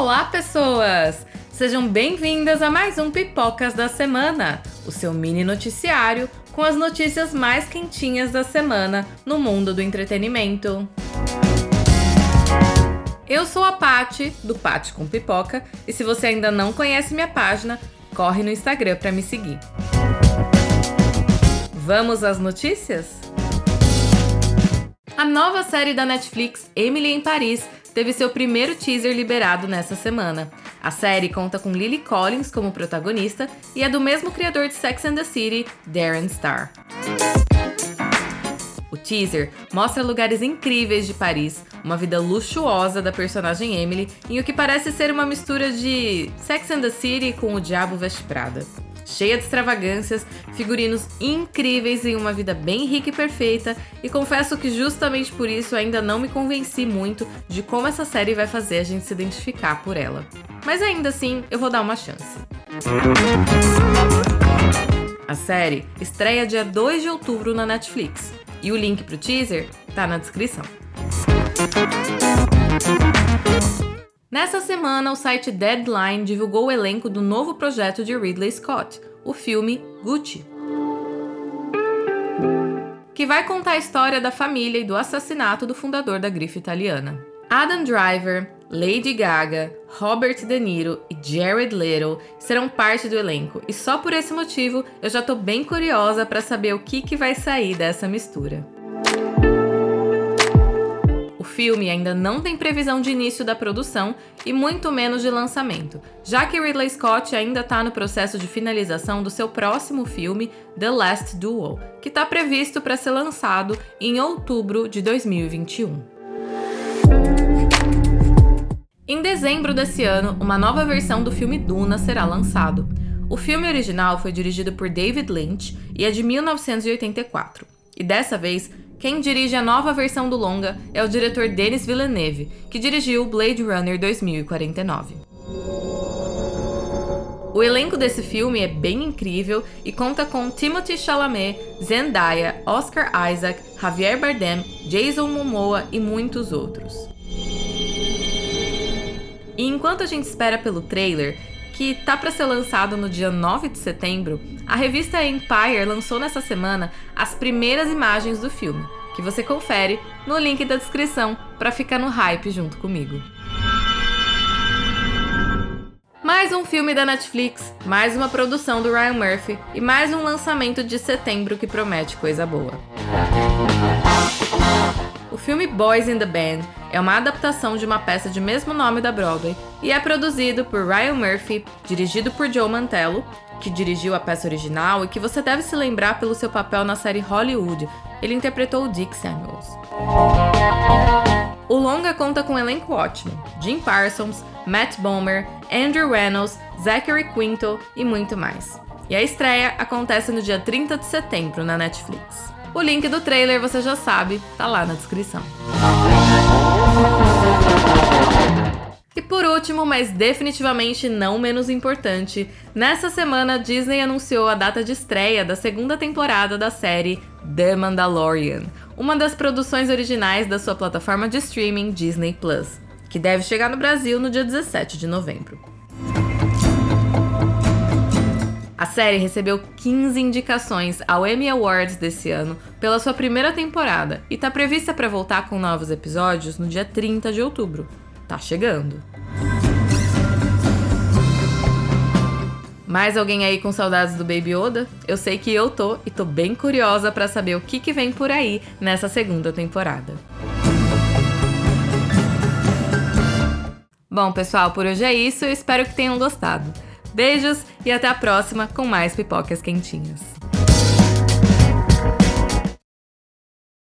Olá, pessoas! Sejam bem-vindas a mais um Pipocas da Semana, o seu mini noticiário com as notícias mais quentinhas da semana no mundo do entretenimento. Eu sou a Pati, do Pati com Pipoca, e se você ainda não conhece minha página, corre no Instagram para me seguir. Vamos às notícias? A nova série da Netflix, Emily em Paris, teve seu primeiro teaser liberado nessa semana. A série conta com Lily Collins como protagonista e é do mesmo criador de Sex and the City, Darren Star. O teaser mostra lugares incríveis de Paris, uma vida luxuosa da personagem Emily em o que parece ser uma mistura de Sex and the City com O Diabo Veste Prada cheia de extravagâncias, figurinos incríveis em uma vida bem rica e perfeita, e confesso que justamente por isso ainda não me convenci muito de como essa série vai fazer a gente se identificar por ela. Mas ainda assim, eu vou dar uma chance. A série estreia dia 2 de outubro na Netflix, e o link pro teaser tá na descrição. Nessa semana, o site Deadline divulgou o elenco do novo projeto de Ridley Scott, o filme Gucci. Que vai contar a história da família e do assassinato do fundador da grife italiana. Adam Driver, Lady Gaga, Robert De Niro e Jared Leto serão parte do elenco, e só por esse motivo eu já tô bem curiosa para saber o que, que vai sair dessa mistura filme ainda não tem previsão de início da produção e muito menos de lançamento, já que Ridley Scott ainda está no processo de finalização do seu próximo filme, The Last Duel, que está previsto para ser lançado em outubro de 2021. Em dezembro desse ano, uma nova versão do filme Duna será lançado. O filme original foi dirigido por David Lynch e é de 1984. E dessa vez quem dirige a nova versão do longa é o diretor Denis Villeneuve, que dirigiu Blade Runner 2049. O elenco desse filme é bem incrível e conta com Timothy Chalamet, Zendaya, Oscar Isaac, Javier Bardem, Jason Momoa e muitos outros. E enquanto a gente espera pelo trailer, que tá para ser lançado no dia 9 de setembro, a revista Empire lançou nessa semana as primeiras imagens do filme, que você confere no link da descrição para ficar no hype junto comigo. Mais um filme da Netflix, mais uma produção do Ryan Murphy e mais um lançamento de setembro que promete coisa boa. O filme Boys in the Band é uma adaptação de uma peça de mesmo nome da Broadway e é produzido por Ryan Murphy, dirigido por Joe Mantello, que dirigiu a peça original e que você deve se lembrar pelo seu papel na série Hollywood. Ele interpretou o Dick Samuels. O longa conta com um elenco ótimo: Jim Parsons, Matt Bomer, Andrew Reynolds, Zachary Quinto e muito mais. E a estreia acontece no dia 30 de setembro na Netflix. O link do trailer você já sabe, tá lá na descrição. E por último, mas definitivamente não menos importante, nessa semana Disney anunciou a data de estreia da segunda temporada da série The Mandalorian, uma das produções originais da sua plataforma de streaming Disney Plus, que deve chegar no Brasil no dia 17 de novembro. A série recebeu 15 indicações ao Emmy Awards desse ano pela sua primeira temporada e está prevista para voltar com novos episódios no dia 30 de outubro. Tá chegando. Mais alguém aí com saudades do Baby Yoda? Eu sei que eu tô e tô bem curiosa para saber o que, que vem por aí nessa segunda temporada. Bom, pessoal, por hoje é isso. Eu espero que tenham gostado. Beijos e até a próxima com mais pipocas quentinhas.